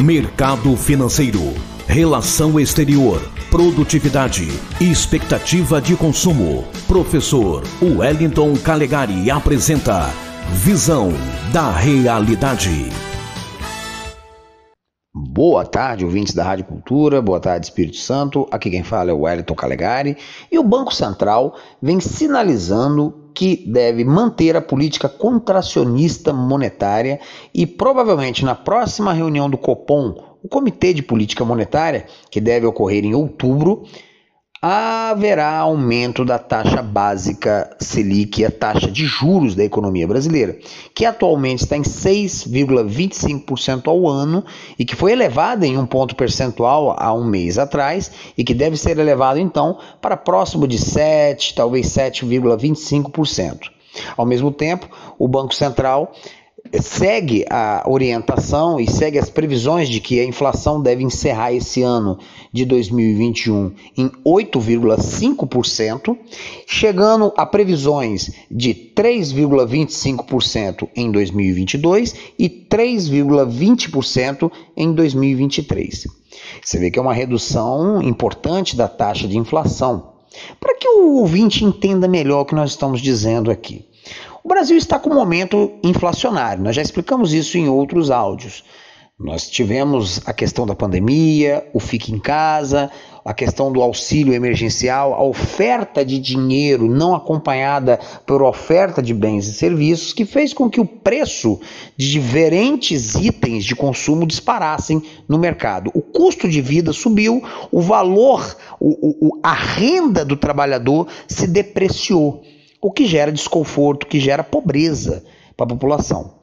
Mercado financeiro, relação exterior, produtividade expectativa de consumo. Professor Wellington Calegari apresenta Visão da Realidade. Boa tarde, ouvintes da Rádio Cultura, boa tarde, Espírito Santo. Aqui quem fala é o Wellington Calegari. E o Banco Central vem sinalizando que deve manter a política contracionista monetária e provavelmente na próxima reunião do Copom, o Comitê de Política Monetária, que deve ocorrer em outubro, haverá aumento da taxa básica Selic, a taxa de juros da economia brasileira, que atualmente está em 6,25% ao ano e que foi elevada em um ponto percentual há um mês atrás e que deve ser elevado então para próximo de 7, talvez 7,25%. Ao mesmo tempo, o Banco Central segue a orientação e segue as previsões de que a inflação deve encerrar esse ano de 2021 em 8,5%, chegando a previsões de 3,25% em 2022 e 3,20% em 2023. Você vê que é uma redução importante da taxa de inflação. Para que o ouvinte entenda melhor o que nós estamos dizendo aqui. O Brasil está com um momento inflacionário, nós já explicamos isso em outros áudios. Nós tivemos a questão da pandemia, o fique em casa, a questão do auxílio emergencial, a oferta de dinheiro não acompanhada por oferta de bens e serviços, que fez com que o preço de diferentes itens de consumo disparassem no mercado. O custo de vida subiu, o valor, o, o, a renda do trabalhador se depreciou o que gera desconforto, que gera pobreza para a população.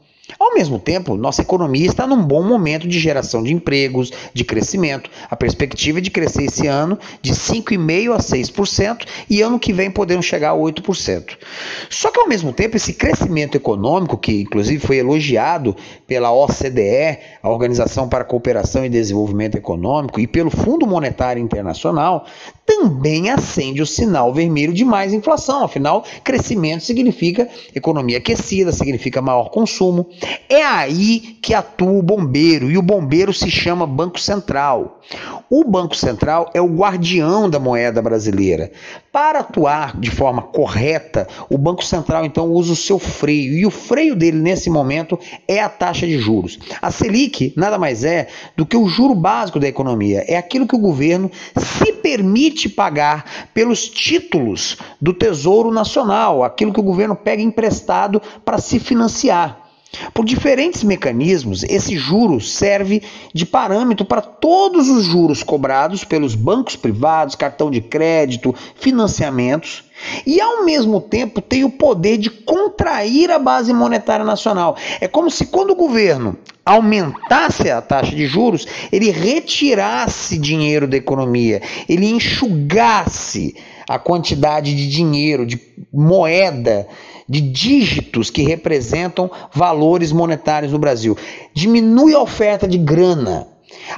Mesmo tempo, nossa economia está num bom momento de geração de empregos, de crescimento. A perspectiva é de crescer esse ano de 5,5% a 6% e ano que vem podemos chegar a 8%. Só que ao mesmo tempo, esse crescimento econômico, que inclusive foi elogiado pela OCDE, a Organização para a Cooperação e Desenvolvimento Econômico, e pelo Fundo Monetário Internacional, também acende o sinal vermelho de mais inflação. Afinal, crescimento significa economia aquecida, significa maior consumo. É aí que atua o bombeiro, e o bombeiro se chama Banco Central. O Banco Central é o guardião da moeda brasileira. Para atuar de forma correta, o Banco Central então usa o seu freio, e o freio dele nesse momento é a taxa de juros. A Selic nada mais é do que o juro básico da economia, é aquilo que o governo se permite pagar pelos títulos do Tesouro Nacional, aquilo que o governo pega emprestado para se financiar. Por diferentes mecanismos, esse juro serve de parâmetro para todos os juros cobrados pelos bancos privados, cartão de crédito, financiamentos, e ao mesmo tempo tem o poder de contrair a base monetária nacional. É como se quando o governo aumentasse a taxa de juros, ele retirasse dinheiro da economia, ele enxugasse a quantidade de dinheiro, de moeda de dígitos que representam valores monetários no Brasil. Diminui a oferta de grana.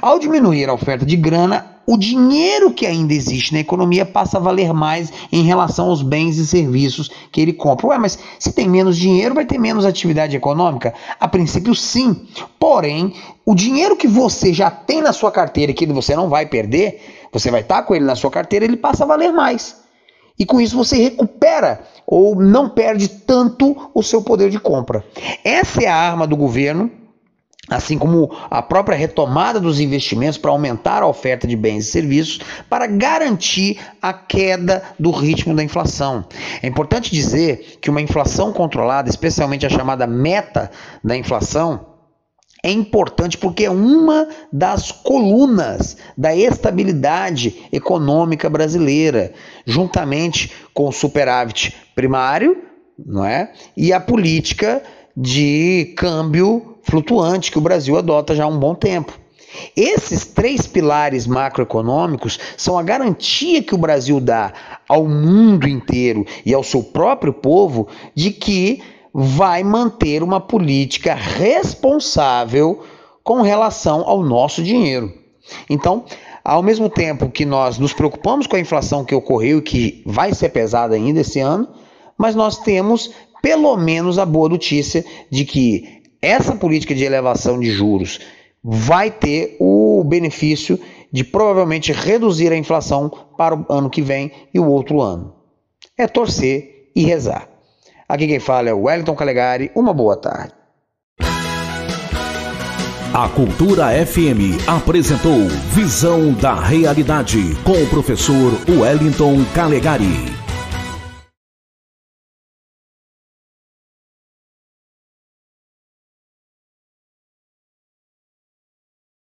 Ao diminuir a oferta de grana, o dinheiro que ainda existe na economia passa a valer mais em relação aos bens e serviços que ele compra. Ué, mas se tem menos dinheiro, vai ter menos atividade econômica? A princípio, sim. Porém, o dinheiro que você já tem na sua carteira que você não vai perder, você vai estar com ele na sua carteira, ele passa a valer mais. E com isso você recupera ou não perde tanto o seu poder de compra. Essa é a arma do governo, assim como a própria retomada dos investimentos para aumentar a oferta de bens e serviços, para garantir a queda do ritmo da inflação. É importante dizer que uma inflação controlada, especialmente a chamada meta da inflação, é importante porque é uma das colunas da estabilidade econômica brasileira, juntamente com o superávit primário, não é? E a política de câmbio flutuante que o Brasil adota já há um bom tempo. Esses três pilares macroeconômicos são a garantia que o Brasil dá ao mundo inteiro e ao seu próprio povo de que vai manter uma política responsável com relação ao nosso dinheiro. Então, ao mesmo tempo que nós nos preocupamos com a inflação que ocorreu e que vai ser pesada ainda esse ano, mas nós temos pelo menos a boa notícia de que essa política de elevação de juros vai ter o benefício de provavelmente reduzir a inflação para o ano que vem e o outro ano. É torcer e rezar. Aqui quem fala é o Wellington Calegari. Uma boa tarde. A Cultura FM apresentou Visão da Realidade com o professor Wellington Calegari.